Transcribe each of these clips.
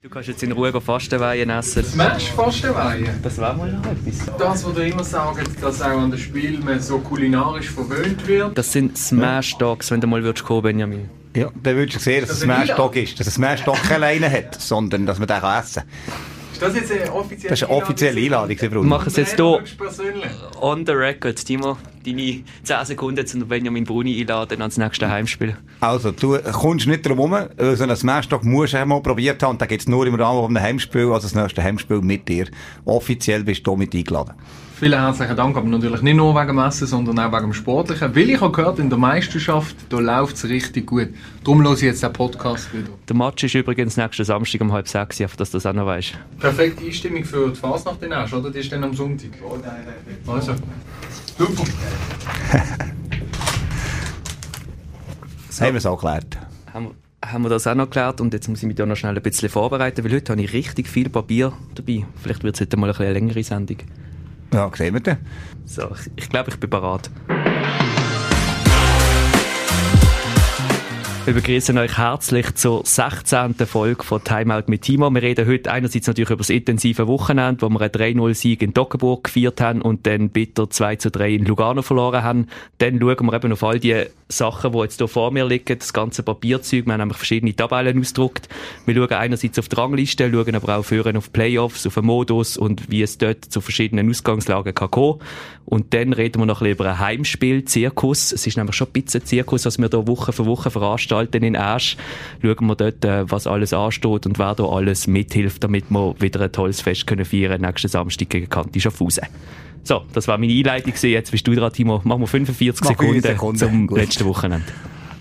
Du kannst jetzt in Ruhe Fastenweihen essen. Smash Fastenweihen? Das wäre mal noch etwas. Das, was du immer sagst, dass auch an dem Spiel man so kulinarisch verwöhnt wird. Das sind Smash Dogs, wenn du mal würdest kommen, Benjamin. Ja, dann würdest du sehen, dass es ein Smash Dog ist. Dass ein Smash Dog keine Leine hat, sondern dass man den essen kann. Ist das jetzt eine offizielle Das ist eine offizielle Einladung, Wir Bruno. machen es jetzt hier on the record. Timo, deine 10 Sekunden zu Benjamin Bruni einladen ans nächste Heimspiel. Also, du kommst nicht drum herum, weil so einen Smash Dog musst du einmal probiert haben. Und den gibt es nur im Rahmen von einem Heimspiel, also das nächste Heimspiel mit dir. Offiziell bist du mit eingeladen. Vielen herzlichen Dank, aber natürlich nicht nur wegen dem Essen, sondern auch wegen dem Sportlichen. Weil ich habe gehört, in der Meisterschaft, da läuft es richtig gut. Darum höre ich jetzt den Podcast wieder. Der Match ist übrigens nächsten Samstag um halb sechs, einfach, dass du das auch noch weißt. Perfekte Einstimmung für die Fasnacht den Asch, oder? Die ist dann am Sonntag. Also, super. Haben wir es auch geklärt. Haben wir, haben wir das auch noch geklärt und jetzt muss ich mich da noch schnell ein bisschen vorbereiten, weil heute habe ich richtig viel Papier dabei. Vielleicht wird es heute mal ein bisschen eine längere Sendung. Ja, sehen wir dann. So, ich glaube, ich bin bereit. Wir begrüßen euch herzlich zur 16. Folge von Timeout mit Timo. Wir reden heute einerseits natürlich über das intensive Wochenende, wo wir einen 3-0-Sieg in Toggenburg gefeiert haben und dann bitter 2-3 in Lugano verloren haben. Dann schauen wir eben auf all die Sachen, die jetzt hier vor mir liegen, das ganze Papierzeug. Wir haben nämlich verschiedene Tabellen ausgedruckt. Wir schauen einerseits auf die Rangliste, schauen aber auch führen auf Playoffs, auf den Modus und wie es dort zu verschiedenen Ausgangslagen kann kommen. Und dann reden wir noch ein bisschen über ein Heimspiel, Zirkus. Es ist nämlich schon ein bisschen Zirkus, was wir hier Woche für Woche veranstalten in Asch. Schauen wir dort, äh, was alles ansteht und wer da alles mithilft, damit wir wieder ein tolles Fest können feiern nächsten Samstag gegen Kanti Schaffhausen. So, das war meine Einleitung. Jetzt bist du dran, Timo. Machen wir 45 Mach Sekunden, 45 Sekunden. zum Gut. letzten Wochenende.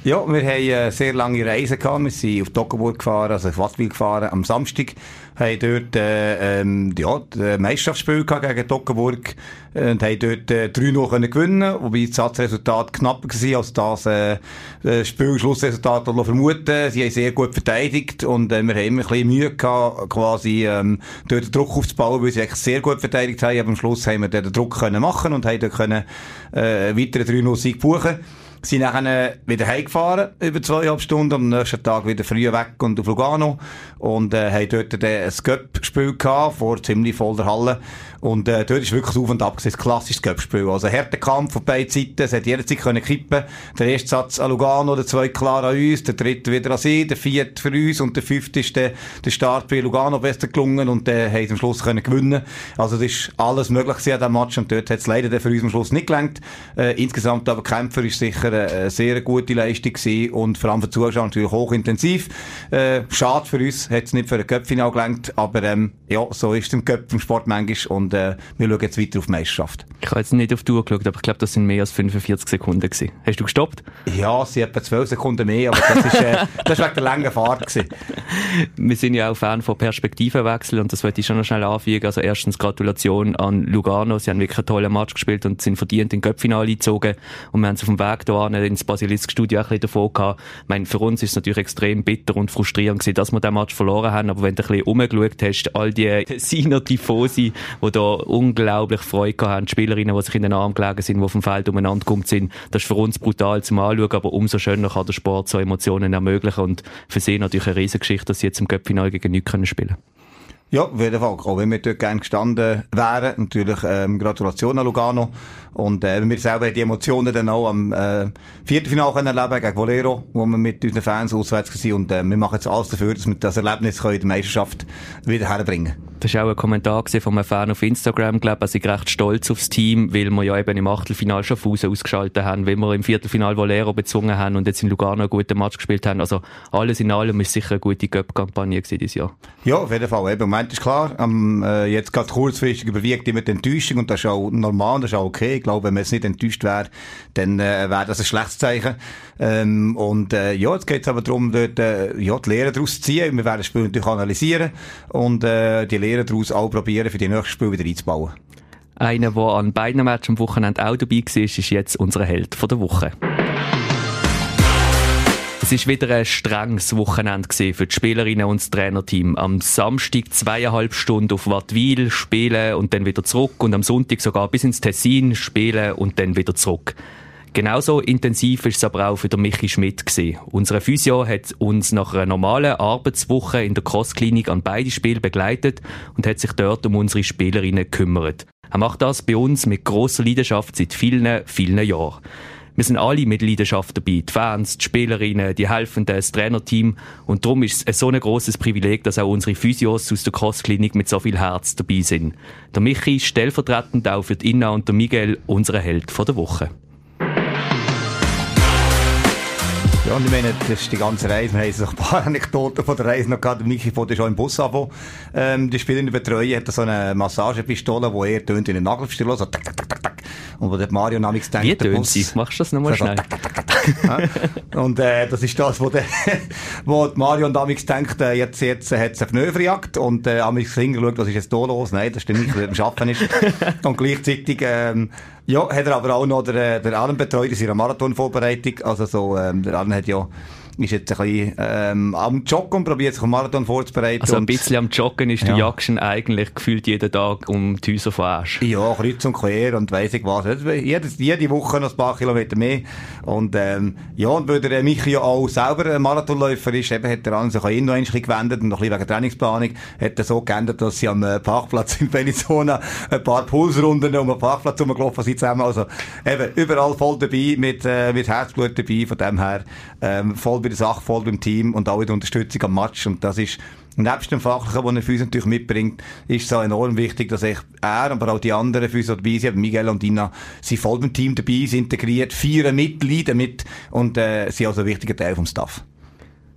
Ja, wir haben eine sehr lange Reise gehabt. Wir sind auf Toggenburg gefahren, also auf Wattwil gefahren am Samstag. Haben dort, äh, ähm, ja, das Meisterschaftsspiel gehabt gegen Toggenburg. äh, Und haben dort, äh, 3-0 können gewinnen. Wobei das Satzresultat knapper war als das, äh, das Spiel-Schlussresultat noch vermuten. Sie haben sehr gut verteidigt. Und, äh, wir haben immer ein bisschen Mühe gehabt, quasi, ähm, dort den Druck aufzubauen, weil sie eigentlich sehr gut verteidigt haben. Aber am Schluss haben wir den Druck können machen und haben dort können, äh, einen weiteren 3-0-Sieg buchen sind nachher wieder heimgefahren, über zweieinhalb Stunden, am nächsten Tag wieder früh weg und auf Lugano. Und, äh, haben dort dann ein Cup-Spiel gehabt, vor ziemlich voller Halle. Und, äh, dort ist wirklich auf und ab gewesen, klassisches Cup-Spiel. Also, harter Kampf von beiden Seiten, es hat jederzeit können kippen. Der erste Satz an Lugano, der zweite klar an uns, der dritte wieder an sie, der vierte für uns und der fünfte ist der, der Start bei Lugano besser gelungen und, äh, haben am Schluss können gewinnen. Also, das ist alles möglich an diesem Match und dort hat es leider für uns am Schluss nicht gelangt. Äh, insgesamt aber Kämpfer ist sicher eine, eine sehr gute Leistung gewesen und vor allem für Zuschauer natürlich hochintensiv. Äh, schade für uns, hat es nicht für ein Cup-Final gelangt, aber ähm, ja, so ist es im Cup vom Sport manchmal und äh, wir schauen jetzt weiter auf die Meisterschaft. Ich habe jetzt nicht auf die Uhr geschaut, aber ich glaube, das sind mehr als 45 Sekunden gewesen. Hast du gestoppt? Ja, sie etwa 12 Sekunden mehr, aber das ist, äh, das ist wegen der langen Fahrt gewesen. Wir sind ja auch Fan von Perspektivenwechsel und das wollte ich schon noch schnell anfügen. Also erstens Gratulation an Lugano. Sie haben wirklich einen tollen Match gespielt und sind verdient in Göppfinale gezogen. Und wir haben es auf dem Weg da ins Basilisk-Studio auch ein bisschen davon gehabt. Ich meine, für uns ist es natürlich extrem bitter und frustrierend gewesen, dass wir den Match verloren haben. Aber wenn du ein bisschen umgeschaut hast, all die Tessiner Tifosi, die da unglaublich Freude haben, die Spielerinnen, die sich in den Arm gelegen sind, die auf Feld umeinander gekommen sind, das ist für uns brutal zum Anschauen, aber umso schöner kann der Sport so Emotionen ermöglichen und für sie natürlich eine Riesengeschichte, dass sie jetzt im Göppfinale gegen nichts können spielen Ja, auf jeden Fall. Auch wenn wir dort gerne gestanden wären. Natürlich, ähm, Gratulation an Lugano. Und, äh, wir selber die Emotionen dann auch am, äh, Viertelfinale können erleben gegen Bolero, wo wir mit unseren Fans auswärts waren. Und, äh, wir machen jetzt alles dafür, dass wir das Erlebnis können in der Meisterschaft wieder herbringen Das war auch ein Kommentar von einem Fan auf Instagram, glaube. Er recht stolz aufs Team, weil wir ja eben im Achtelfinal Schaffhausen ausgeschaltet haben, weil wir im Viertelfinal Volero bezwungen haben und jetzt in Lugano einen guten Match gespielt haben. Also alles in allem ist sicher eine gute gewesen dieses Jahr. Ja, auf jeden Fall. Eben, Im Moment ist klar, ähm, äh, jetzt gerade kurzfristig überwiegt immer die Enttäuschung und das ist auch normal, das ist auch okay. Ich glaube, wenn man jetzt nicht enttäuscht wäre, dann äh, wäre das ein schlechtes Zeichen. Ähm, und äh, ja, jetzt geht es aber darum, dort, äh, ja, die Lehre daraus zu ziehen. Wir werden das Spiel natürlich analysieren und äh, die Lehre daraus auch probieren, für die nächsten Spiele wieder einzubauen. Einer, der an beiden Matches am Wochenende auch dabei war, ist jetzt unser Held von der Woche. Es ist wieder ein strenges Wochenende für die Spielerinnen und das Trainerteam. Am Samstag zweieinhalb Stunden auf Wattwil spielen und dann wieder zurück und am Sonntag sogar bis ins Tessin spielen und dann wieder zurück. Genauso intensiv ist es aber auch für Michi Schmidt. Unsere Physio hat uns nach einer normalen Arbeitswoche in der Crossklinik an beide Spiele begleitet und hat sich dort um unsere Spielerinnen gekümmert. Er macht das bei uns mit großer Leidenschaft seit vielen, vielen Jahren. Wir sind alle mit Leidenschaft dabei. Die Fans, die Spielerinnen, die Helfenden, das Trainerteam. Und darum ist es so ein grosses Privileg, dass auch unsere Physios aus der Crossklinik mit so viel Herz dabei sind. Der Michi ist stellvertretend auch für die Inna und der Miguel, unsere Held der Woche. Ja, und ich meine, das ist die ganze Reise. Wir haben so ein paar Anekdoten von der Reise noch gehabt. Michi von schon im Bus anfangen. Ähm, die Spielerin betreuen hat so eine Massagepistole, die er tönt in den Nagelstiel, so tak, tak, tak, tak. Und wo der Mario namens denkt, Wie tönt sie? Machst du das nochmal schnell? Tak, tak, tak, tak. Und, äh, das ist das, wo der, wo Mario namens denkt, äh, jetzt, jetzt äh, hat es eine Pneuverjagd und, äh, amix hingeschaut, was ist jetzt da los? Nein, das stimmt nicht, weil er am Schaffen ist. und gleichzeitig, ähm, ja, hat er aber auch noch der, der Alan betreut in seiner Marathonvorbereitung. Also so, ähm, der Alan hat ja ist jetzt ein bisschen ähm, am Joggen und probiert sich am Marathon vorzubereiten. Also ein bisschen am Joggen ist ja. du Jackson eigentlich gefühlt jeden Tag um die Häuser von Asch. Ja, kreuz und quer und weiss ich was. Jede, jede Woche noch ein paar Kilometer mehr. Und ähm, ja, und weil der Michi ja auch selber ein Marathonläufer ist, eben hat er an sich auch noch ein bisschen gewendet und noch ein bisschen wegen Trainingsplanung hat er so geändert, dass sie am äh, Parkplatz in Venezuela ein paar Pulsrunden um den Parkplatz rumgelaufen sind zusammen. Also eben überall voll dabei, mit, äh, mit Herzblut dabei, von dem her ähm, voll bei der Sache, voll beim Team und auch der Unterstützung am Match. Und das ist, nebst dem Fachlichen, den er für uns natürlich mitbringt, ist es auch enorm wichtig, dass er, aber auch die anderen für uns dabei sind, Miguel und Dina, sind voll beim Team dabei, sind integriert, feiern mit, leiden mit und äh, sind also ein wichtiger Teil vom Staff.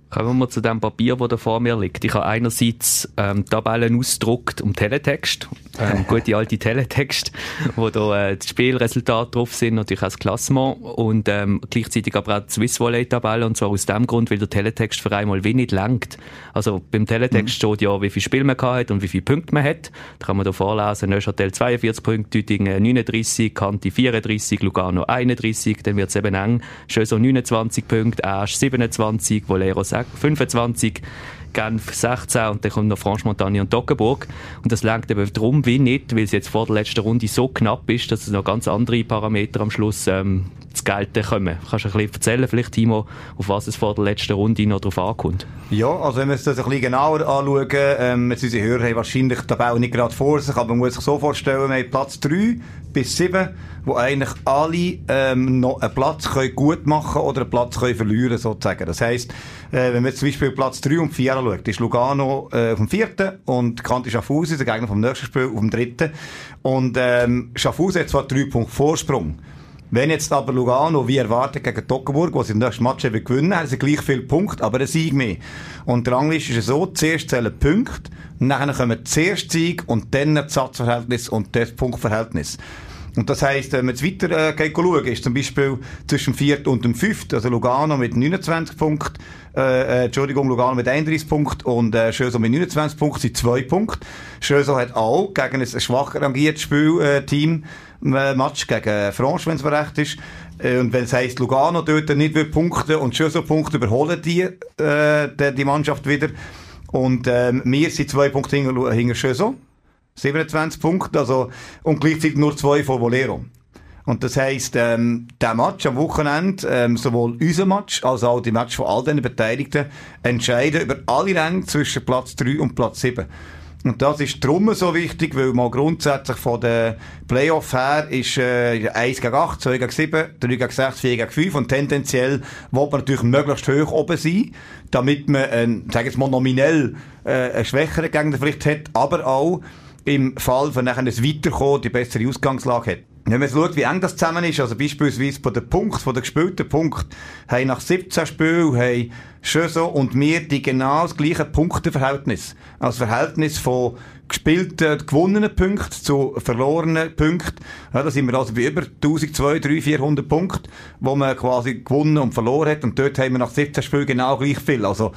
Kommen wir zu dem Papier, das da vor mir liegt. Ich habe einerseits ähm, Tabellen ausgedruckt um Teletext, ähm, gute alte Teletext, wo da äh, die Spielresultate drauf sind, natürlich auch das Klassement und ähm, gleichzeitig aber auch die Swiss Volley Tabelle und zwar aus dem Grund, weil der Teletext für einmal wenig langt. Also beim Teletext mhm. steht ja, wie viel Spiel man hat und wie viele Punkte man hat. Da kann man da vorlesen, Neuchâtel 42 Punkte, Tüdingen 39, Kanti 34, Lugano 31, dann wird es eben eng. Schöso 29 Punkte, Asch 27, Volero 6 25, Genf 16 und dann kommt noch Franche-Montagne und Toggenburg. Und das lenkt eben darum wie nicht, weil es jetzt vor der letzten Runde so knapp ist, dass es noch ganz andere Parameter am Schluss ähm, zu gelten kommen. Kannst du ein bisschen erzählen, vielleicht Timo, auf was es vor der letzten Runde noch drauf ankommt? Ja, also wenn wir es das ein bisschen genauer anschauen, ähm, jetzt unsere Hörer haben wahrscheinlich die Tabelle nicht gerade vor sich, aber man muss sich so vorstellen, wir haben Platz 3 bis 7, wo eigentlich alle ähm, noch einen Platz können gut machen oder einen Platz können verlieren sozusagen. Das heisst, äh, wenn man zum Beispiel Platz 3 und 4 anschaut, ist Lugano äh, auf dem vierten und Kanti Schaffhausen, der Gegner vom nächsten Spiel, auf dem dritten. Und ähm, Schaffhausen hat zwar drei Punkte Vorsprung, wenn jetzt aber Lugano, wie erwartet, gegen Toggenburg, wo sie im nächsten Match eben gewinnen, haben sie gleich viele Punkte, aber ein Sieg mehr. Und der Ranglist ist so, zuerst zählen Punkte, nachher kommen zuerst Sieg und dann das Satzverhältnis und das Punktverhältnis. Und das heisst, wenn man jetzt weiter äh, schauen, ist zum Beispiel zwischen dem vierten und dem fünften, also Lugano mit 29 Punkten, äh, äh, Entschuldigung, Lugano mit 31 Punkten und äh, Schöso mit 29 Punkten sind zwei Punkte. Schöso hat auch gegen ein schwach rangiertes Spielteam äh, Match gegen Franche, wenn es mir recht ist. Äh, und wenn es heisst, Lugano dort nicht will punkten und Schöso Punkte überholen die, äh, die Mannschaft wieder. Und ähm, wir sind zwei Punkte hinter, hinter Schöso. 27 Punkte, also, und gleichzeitig nur zwei von Volero. Und das heisst, ähm, der Match am Wochenende, ähm, sowohl unser Match als auch die Match von all den Beteiligten, entscheiden über alle Ränge zwischen Platz 3 und Platz 7. Und das ist drum so wichtig, weil mal grundsätzlich von den Playoff her ist äh, 1 gegen 8, 2 gegen 7, 3 gegen 6, 4 gegen 5 und tendenziell will man natürlich möglichst hoch oben sein, damit man, äh, sag jetzt mal nominell, äh, einen schwächeren Gegner vielleicht hat, aber auch im Fall von nachher ein Weiterkommen die bessere Ausgangslage hat. Wenn man schaut, wie eng das zusammen ist, also beispielsweise von den Punkten, von den gespielten Punkten, haben nach 17 Spielen, haben Schöso und wir die genau das gleiche Punkteverhältnis. Als Verhältnis von gespielten, gewonnenen Punkten zu verlorenen Punkten. Ja, da sind wir also bei über 1200, 300, 400 Punkten, wo man quasi gewonnen und verloren hat. Und dort haben wir nach 17 Spielen genau gleich viel. Also,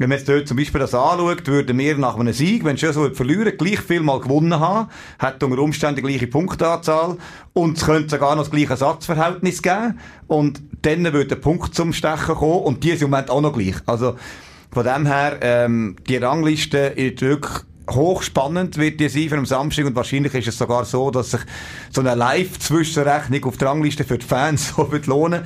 wenn man jetzt dort zum Beispiel das anschaut, würden wir nach einem Sieg, wenn schon so verlieren, gleich viel mal gewonnen haben, hat unter Umständen die gleiche Punktanzahl und es könnte sogar noch das gleiche Satzverhältnis geben und dann würde der Punkt zum Stechen kommen und die sind im Moment auch noch gleich. Also von dem her, ähm, die Rangliste ist wirklich hochspannend wird die sein für am Samstag und wahrscheinlich ist es sogar so, dass sich so eine Live-Zwischenrechnung auf der Rangliste für die Fans so lohnen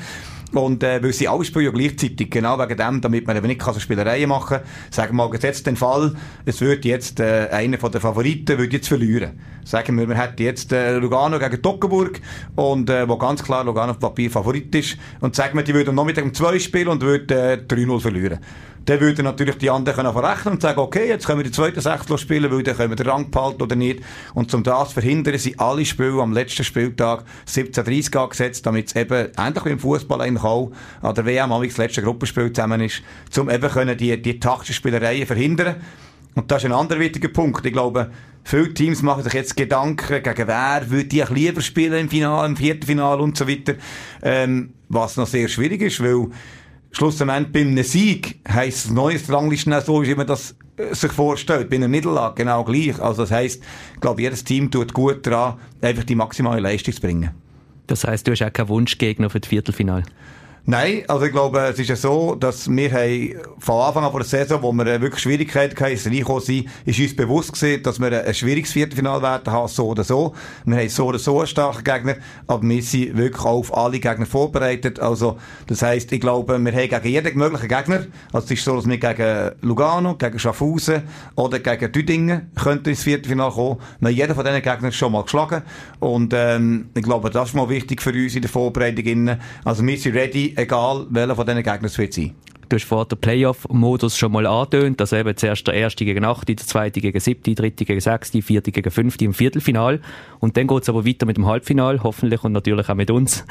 und äh, weil sie alle spielen ja gleichzeitig, genau wegen dem, damit man eben nicht so Spielereien machen kann. Sagen wir mal, jetzt den Fall, es würde jetzt äh, einer von den Favoriten würde jetzt verlieren. Sagen wir, wir hätten jetzt äh, Lugano gegen Toggenburg und äh, wo ganz klar Lugano auf Papier Favorit ist und sagen wir, die würden noch mit dem 2 spielen und würden äh, 3-0 verlieren dann würden natürlich die anderen können verrechnen und sagen, okay, jetzt können wir die zweite Sechstel spielen, weil dann können wir den Rang behalten oder nicht. Und zum das verhindern sie alle Spiele am letzten Spieltag 17.30 angesetzt, damit es eben, ähnlich wie im Fußball eigentlich auch, an der WM, das letzte Gruppenspiel zusammen ist, um eben können die, die taktischen Spielereien verhindern. Und das ist ein anderer wichtiger Punkt. Ich glaube, viele Teams machen sich jetzt Gedanken, gegen wer würde ich lieber spielen im Finale, im Viertelfinale und so weiter. Ähm, was noch sehr schwierig ist, weil schlussendlich bei einem Sieg heisst es neues Ranglisten so, wie man das äh, sich vorstellt. Bei einer Niederlage genau gleich. Also das heisst, ich glaube, jedes Team tut gut daran, einfach die maximale Leistung zu bringen. Das heisst, du hast auch keinen Wunschgegner für das Viertelfinale? Nein, also ich glaube, es ist ja so, dass wir haben von Anfang an der Saison, wo wir wirklich Schwierigkeiten hatten, ins Reinkommen sind, ist uns bewusst gewesen, dass wir ein schwieriges Viertelfinale werden haben, so oder so. Wir haben so oder so einen starken Gegner, aber wir sind wirklich auf alle Gegner vorbereitet. Also, das heisst, ich glaube, wir haben gegen jeden möglichen Gegner, also es ist so, dass wir gegen Lugano, gegen Schaffhausen oder gegen Düdingen könnten ins Viertelfinale kommen. Wir haben jeden von diesen Gegnern schon mal geschlagen und ähm, ich glaube, das ist mal wichtig für uns in der Vorbereitung. Also wir sind ready, egal welcher von diesen Gegnern es wird sein. Du hast vor der Playoff-Modus schon mal angetönt, dass eben zuerst der erste gegen achte, der zweite gegen siebte, der dritte gegen sechste, vierte gegen fünfte im Viertelfinal. Und dann geht es aber weiter mit dem Halbfinal, hoffentlich und natürlich auch mit uns.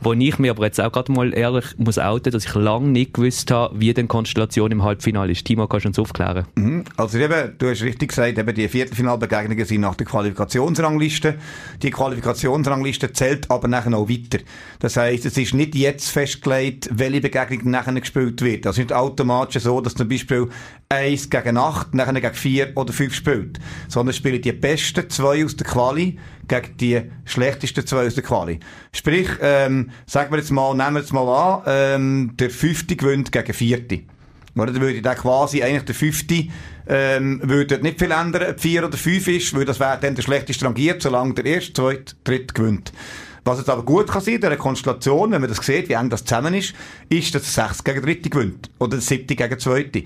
Wo ich mir aber jetzt auch gerade mal ehrlich muss outen, dass ich lange nicht gewusst habe, wie denn Konstellation im Halbfinal ist. Timo, kannst du uns aufklären? Mhm. Also eben, du hast richtig gesagt, eben die Viertelfinalbegegnungen sind nach der Qualifikationsrangliste. Die Qualifikationsrangliste zählt aber nachher noch weiter. Das heisst, es ist nicht jetzt festgelegt, welche Begegnung nachher gespielt wird wird. Also nicht automatisch so, dass zum Beispiel 1 gegen 8, nachher gegen 4 oder 5 spielt. Sondern spielen die besten zwei aus der Quali gegen die schlechtesten zwei aus der Quali. Sprich, ähm, sagen wir jetzt mal, nehmen wir jetzt mal an, ähm, der fünfte gewinnt gegen vierte. Oder dann würde dann quasi eigentlich der fünfte ähm, würde nicht viel ändern, ob vier oder fünf ist, weil das wäre dann der schlechteste rangiert, solange der erste, zweite, dritte gewinnt. Was jetzt aber gut kann sein, in dieser Konstellation, wenn man das sieht, wie eng das zusammen ist, ist, dass der 6 gegen Dritte gewinnt. Oder der 7 gegen Zweite.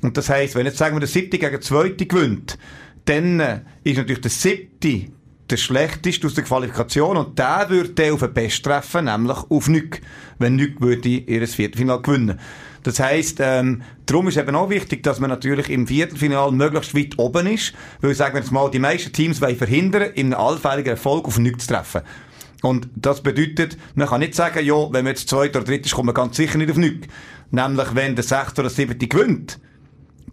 Und das heisst, wenn jetzt sagen wir, der 7 gegen Zweite gewinnt, dann äh, ist natürlich der 7 der schlechteste aus der Qualifikation und der würde auf den Best treffen, nämlich auf Nück. Wenn Nück würde ihr Viertelfinale gewinnen. Das heisst, ähm, darum ist eben auch wichtig, dass man natürlich im Viertelfinale möglichst weit oben ist, weil sagen wir jetzt mal, die meisten Teams wollen verhindern, in einem allfälligen Erfolg auf Nück zu treffen. Und das bedeutet, man kann nicht sagen, ja, wenn man jetzt zweiter oder dritter ist, kommt man ganz sicher nicht auf nichts. Nämlich, wenn der sechste oder siebte gewinnt,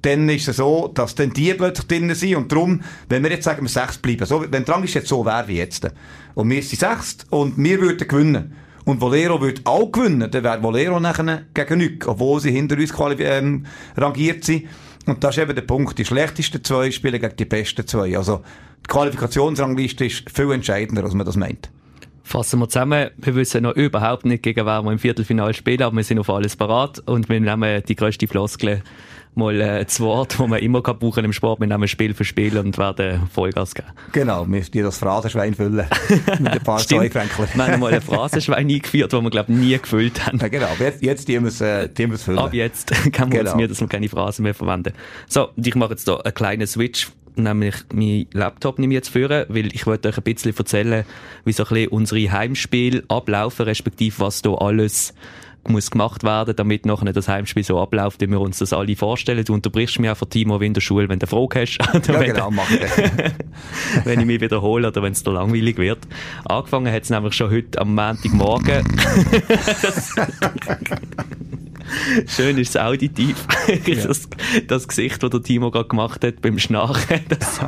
dann ist es so, dass dann die plötzlich drinnen sind. Und darum, wenn wir jetzt sagen, wir sechs bleiben, so, wenn der Rang ist jetzt so wäre wie jetzt, und wir sind sechst, und wir würden gewinnen, und Volero würde auch gewinnen, dann wäre Volero nachher gegen nichts, obwohl sie hinter uns ähm, rangiert sind. Und das ist eben der Punkt. Die schlechtesten zwei spielen gegen die besten zwei. Also, die Qualifikationsrangliste ist viel entscheidender, als man das meint. Fassen wir zusammen, wir wissen noch überhaupt nicht, gegen wer wir im Viertelfinale spielen, aber wir sind auf alles parat und wir nehmen die grösste Floskel mal äh, zu Wort, wo man immer kann brauchen im Sport. Wir nehmen Spiel für Spiel und werden Vollgas geben. Genau, wir dir das Phrasenschwein füllen. mit ein paar Säufränkler. wir haben mal ein Phrasenschwein eingeführt, das wir, glaube ich, nie gefüllt haben. Ja, genau, jetzt, jetzt die müssen, äh, die müssen füllen. Ab jetzt kann man genau. uns mir, dass wir keine Phrasen mehr verwenden. So, und ich mache jetzt hier einen kleinen Switch nämlich mein Laptop nehme ich jetzt führen, weil ich wollte euch ein bisschen erzählen, wie so ein bisschen unsere Heimspiele ablaufen, respektive was da alles muss gemacht werden, damit nachher das Heimspiel so abläuft, wie wir uns das alle vorstellen. Du unterbrichst mich auch von Timo wie in der Schule, wenn du eine Frage hast. ja, genau, mach Wenn ich mich wiederhole oder wenn es dir langweilig wird. Angefangen hat es nämlich schon heute am Montagmorgen. Schön ist es auditiv. Ja. Das, das, Gesicht, das der Timo gerade gemacht hat beim Schnarchen, das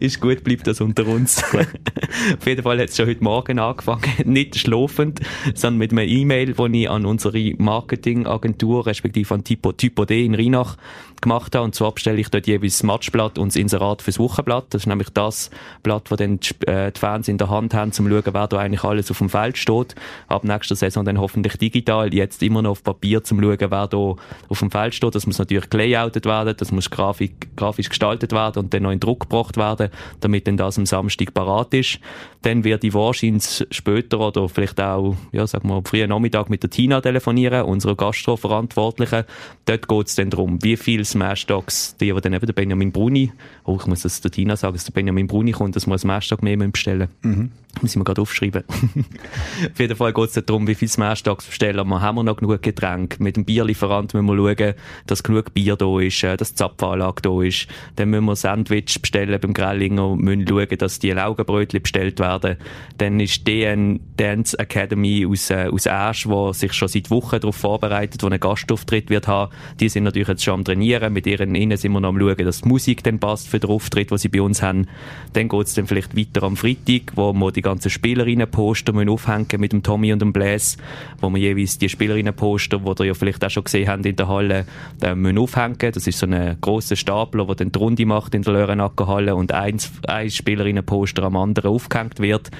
ist gut, bleibt das unter uns. Auf jeden Fall hat es schon heute Morgen angefangen, nicht schlafend, sondern mit einer E-Mail, die ich an unsere Marketingagentur, respektive an Typo, Typo D in Rheinach gemacht habe. Und zwar bestelle ich dort jeweils das Matchblatt und das Inserat fürs Wochenblatt. Das ist nämlich das Blatt, das dann die, äh, die Fans in der Hand haben, um zu schauen, wer da eigentlich alles auf dem Feld steht. Ab nächster Saison dann hoffentlich digital. Jetzt immer noch auf Papier, um zu schauen, wer da auf dem Feld steht. Das muss natürlich gelayoutet werden, das muss grafik, grafisch gestaltet werden und dann noch in Druck gebracht werden, damit dann das am Samstag parat ist. Dann werde ich wahrscheinlich später oder vielleicht auch, ja, sag mal, frühen Nachmittag mit der Tina telefonieren, unserer Gastroverantwortlichen. Dort geht es dann darum, wie viele Smashdogs, die, die dann eben der Benjamin Bruni, oh, ich muss das der Tina sagen, dass der Benjamin Bruni kommt, dass wir ein Smashdog mehr bestellen mhm. Müssen wir gerade aufschreiben. Auf jeden Fall geht es darum, wie viele Smashdogs bestellen wir. Haben wir noch genug Getränke? Mit dem Bierlieferant müssen wir schauen, dass genug Bier da ist, äh, dass die Zapfanlage da ist. Dann müssen wir Sandwich bestellen beim Grellinger, müssen schauen, dass die Laugenbrötchen bestellt werden. Dann ist DN Dance Academy aus, äh, aus Asch, wo sich schon seit Wochen darauf vorbereitet, wo einen Gastauftritt wird haben. Die sind natürlich jetzt schon am Trainieren. Mit ihren Innen sind wir noch am schauen, dass die Musik dann passt für den Auftritt, den sie bei uns haben. Dann geht es dann vielleicht weiter am Freitag, wo wir die ganzen Spielerinnen-Poster aufhängen mit dem Tommy und dem Blaise, wo wir jeweils die Spielerinnen-Poster, die ihr ja vielleicht auch schon gesehen habt in der Halle, müssen aufhängen. Das ist so ein grosser Stapler, der dann die Runde macht in der Lörenacker und eins, ein Spielerinnen-Poster am anderen aufgehängt wird.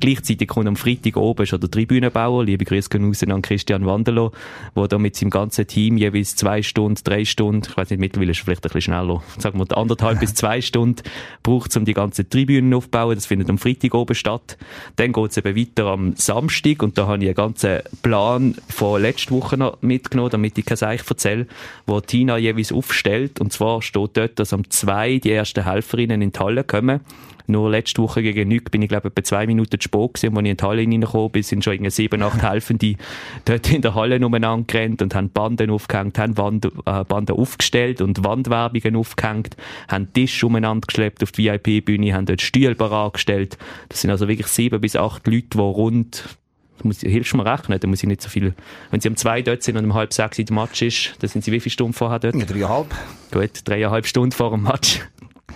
Gleichzeitig kommt am Freitag oben schon der Tribünenbauer, liebe Grüße gehen an Christian Wanderlo, der da mit seinem ganzen Team jeweils zwei Stunden, drei Stunden, weiß nicht, mittlerweile ist er vielleicht ein bisschen schneller, sagen wir anderthalb bis zwei Stunden, braucht um die ganzen Tribünen aufzubauen. Das findet am Freitag oben statt. Dann geht es eben weiter am Samstag und da habe ich einen ganzen Plan von letzter Woche noch mitgenommen, damit ich kein Seich erzähle, wo Tina jeweils aufstellt. Und zwar steht dort, dass am zwei die ersten Helferinnen in die Halle kommen nur letzte Woche gegen Nüg bin ich, glaube ich, etwa zwei Minuten zu spät gewesen. Und als ich in die Halle reingekommen bin, sind schon irgendwie sieben, acht Helfende dort in der Halle umeinander gerannt und haben Banden aufgehängt, haben Wand, äh, Banden aufgestellt und Wandwerbungen aufgehängt, haben Tisch umeinander geschleppt auf die VIP-Bühne, haben dort Stühle gestellt. Das sind also wirklich sieben bis acht Leute, die rund muss, hilfst du mir rechnen, dann muss ich nicht so viel, wenn sie um zwei dort sind und um halb sechs in der Match ist, dann sind sie wie viele Stunden vorher dort? Ja, dreieinhalb. Gut, dreieinhalb Stunden vor dem Match.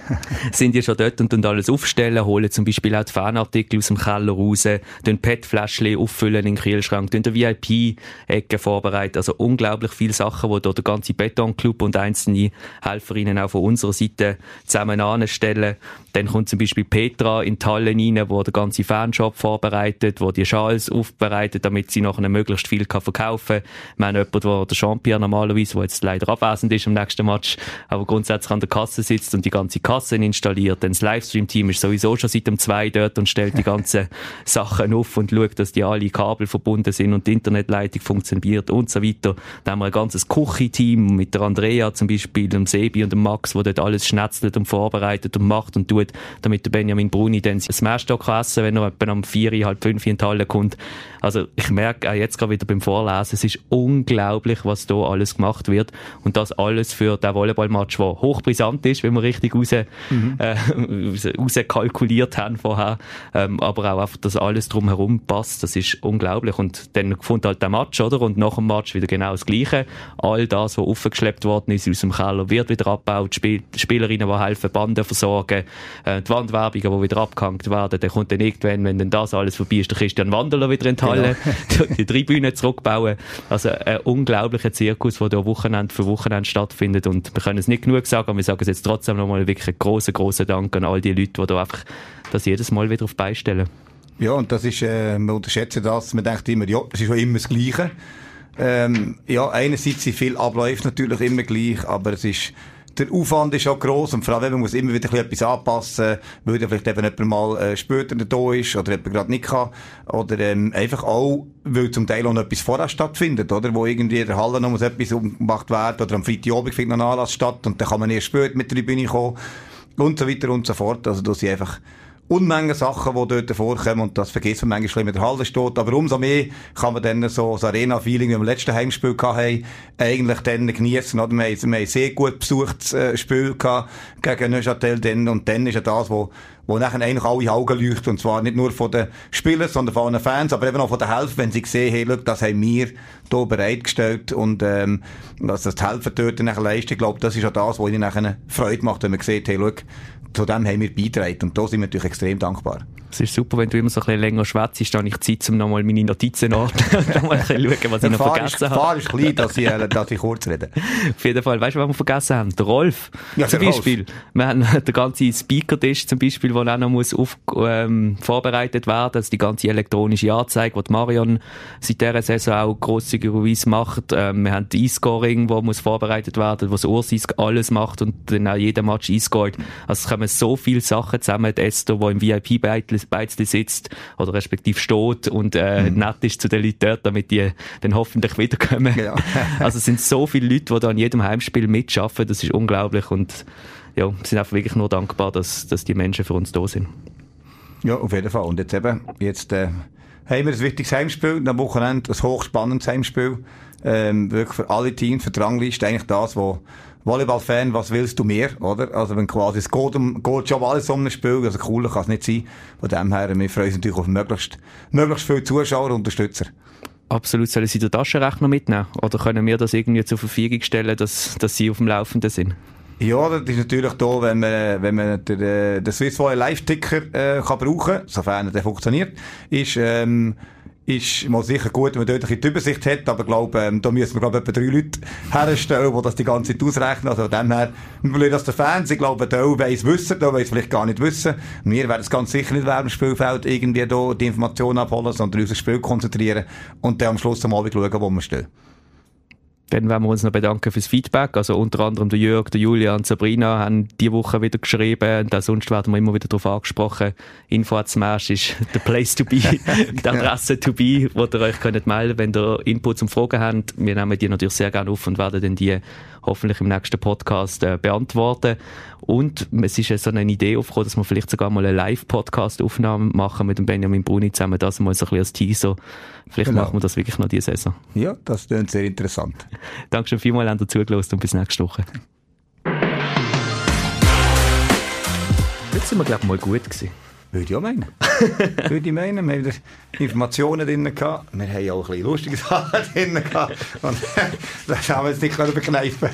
sind die schon dort und dann alles aufstellen, holen zum Beispiel auch die Fanartikel aus dem Keller raus, den PET-Fläschchen auffüllen in den Kühlschrank, den VIP-Ecke vorbereiten. Also unglaublich viele Sachen, die dort der ganze Betonclub und einzelne Helferinnen auch von unserer Seite zusammen anstellen. Dann kommt zum Beispiel Petra in die Halle rein, wo der ganze Fanshop vorbereitet, wo die Schals aufbereitet, damit sie nachher möglichst viel verkaufen kann. Wir haben jemanden, der der Champion normalerweise, der jetzt leider abwesend ist im nächsten Match, aber grundsätzlich an der Kasse sitzt und die ganze Kasse installiert. Dann das Livestream-Team ist sowieso schon seit dem 2 dort und stellt die ganzen Sachen auf und schaut, dass die alle Kabel verbunden sind und die Internetleitung funktioniert und so weiter. Dann haben wir ein ganzes Küche-Team mit der Andrea zum Beispiel, dem Sebi und dem Max, wo dort alles schnetzelt und vorbereitet und macht und tut damit der Benjamin Bruni dann das Smash-Stock essen wenn er etwa um vier, halb fünf in die Halle kommt. Also ich merke auch jetzt gerade wieder beim Vorlesen, es ist unglaublich, was da alles gemacht wird und das alles für den Volleyballmatch, der hochbrisant ist, wenn wir richtig raus, mhm. äh, rauskalkuliert haben vorher, ähm, aber auch einfach, dass alles drumherum passt, das ist unglaublich und dann kommt halt der Match, oder? Und nach dem Match wieder genau das Gleiche. All das, was aufgeschleppt worden ist aus dem Keller, wird wieder abgebaut, Spiel Spielerinnen, die helfen, Banden versorgen, äh, die Wandwerbungen, die wieder abgehängt werden, dann kommt dann irgendwann, wenn dann das alles vorbei ist, der Christian Wanderler wieder in die Halle, genau. die Tribüne zurückbauen. Also ein unglaublicher Zirkus, der da Wochenende für Wochenende stattfindet und wir können es nicht genug sagen, aber wir sagen es jetzt trotzdem nochmal wirklich einen grossen, grossen Dank an all die Leute, die da einfach das jedes Mal wieder auf beistellen. Ja, und das ist, äh, wir unterschätzen das, man denkt immer, ja, es ist schon immer das Gleiche. Ähm, ja, einerseits sind viele Abläufe natürlich immer gleich, aber es ist der Aufwand ist auch gross und vor allem, man muss immer wieder etwas anpassen, weil ja vielleicht eben jemand mal äh, später da ist oder jemand gerade nicht kann. Oder ähm, einfach auch, weil zum Teil auch noch etwas vorher stattfindet, oder? Wo irgendwie in der Halle noch etwas umgemacht werden oder am Freitagabend findet noch ein Anlass statt und dann kann man erst später mit der Bühne kommen und so weiter und so fort. Also das sind einfach Unmengen Sachen, die dort vorkommen und das vergisst man manchmal in der Halle steht. Aber umso mehr kann man dann so das Arena-Feeling, wie wir im letzten Heimspiel hatten, eigentlich dann genießen. Oder? Wir, haben, wir haben sehr gut besuchtes äh, Spiel gegen Neuchâtel dann und dann ist ja das, wo wo nachher eigentlich alle Augen leuchten. Und zwar nicht nur von den Spielern, sondern von den Fans, aber eben auch von den Helfern, wenn sie sehen, hey, schau, das haben wir hier bereitgestellt und ähm, dass das die Helfer dort nachher leisten. Ich glaube, das ist auch das, was ihnen nachher Freude macht, wenn man sieht, hey, schau, zu dem haben wir beigetragen. Und da sind wir natürlich extrem dankbar. Es ist super, wenn du immer so ein bisschen länger schwätzt, dann habe ich Zeit, um nochmal meine Notizen nachzunehmen und mal schauen, was ich noch vergessen habe. Die Gefahr ist klein, dass ich, äh, dass ich kurz rede. Auf jeden Fall. Weißt du, was wir vergessen haben? Der Rolf. Ja, zum Beispiel. Rolf. Wir haben den ganzen Speaker-Tisch zum Beispiel, der auch noch muss auf, ähm, vorbereitet werden, also die ganze elektronische Anzeige, die Marion seit dieser Saison auch grosszügigerweise macht. Ähm, wir haben die E-Scoring, wo muss vorbereitet werden, was Ursis alles macht und dann auch jeder Match e-scored. Also kommen so viele Sachen zusammen. Die Esther, die im VIP-Beizli sitzt oder respektive steht und äh, mhm. nett ist zu den Leuten dort, damit die dann hoffentlich wiederkommen. Ja. also es sind so viele Leute, die da an jedem Heimspiel mitschaffen. Das ist unglaublich und ja, wir sind einfach wirklich nur dankbar, dass, dass die Menschen für uns da sind. Ja, auf jeden Fall. Und jetzt eben, jetzt äh, haben wir ein wichtiges Heimspiel, am Wochenende ein hochspannendes Heimspiel. Ähm, wirklich für alle Teams, für die Rangliste, eigentlich das, wo Volleyball-Fan, was willst du mehr, oder? Also wenn quasi, es geht, um, geht schon alles um ein Spiel, also cooler kann es nicht sein. Von dem her, wir freuen uns natürlich auf möglichst, möglichst viele Zuschauer und Unterstützer. Absolut. Sollen Sie den Taschenrechner mitnehmen? Oder können wir das irgendwie zur Verfügung stellen, dass, dass Sie auf dem Laufenden sind? Ja, das ist natürlich da, wenn man, wenn man den, den Swiss Live-Ticker äh, kann brauchen, sofern der funktioniert, ist, ähm, ist mal sicher gut, wenn man dort ein die Übersicht hat, aber ich glaube, ähm, da müssen wir, glaube etwa drei Leute herstellen, die das die ganze Zeit ausrechnen. Also von dem her, wir das der Fans, ich glaube, der weiss wissen, der weiss vielleicht gar nicht wissen. Wir werden es ganz sicher nicht während dem Spielfeld irgendwie da die Informationen abholen, sondern uns aufs Spiel konzentrieren und dann am Schluss einmal schauen, wo wir stehen. Dann wollen wir uns noch bedanken fürs Feedback. Also unter anderem der Jörg, der Julia und Sabrina haben die Woche wieder geschrieben. Und auch sonst werden wir immer wieder darauf angesprochen. Info Smash ist the place to be, die Adresse to be, wo ihr euch könnt melden wenn ihr Input zum Fragen habt. Wir nehmen die natürlich sehr gerne auf und werden dann die hoffentlich im nächsten Podcast äh, beantworten. Und es ist ja so eine Idee aufgekommen, dass wir vielleicht sogar mal eine Live-Podcast-Aufnahme machen mit dem Benjamin Bruni zusammen. Das mal so ein bisschen als Teaser. Vielleicht genau. machen wir das wirklich noch diese Saison. Ja, das klingt sehr interessant. Danke schon vielmals, an zugelassen und bis nächste Woche. Jetzt sind wir, glaube ich, mal gut gewesen. Würde ich auch meinen. Würde ich meinen. Wir haben Informationen drin gehabt. Wir haben auch ein bisschen lustige Sachen drin gehabt. Und das haben wir jetzt nicht bekneifen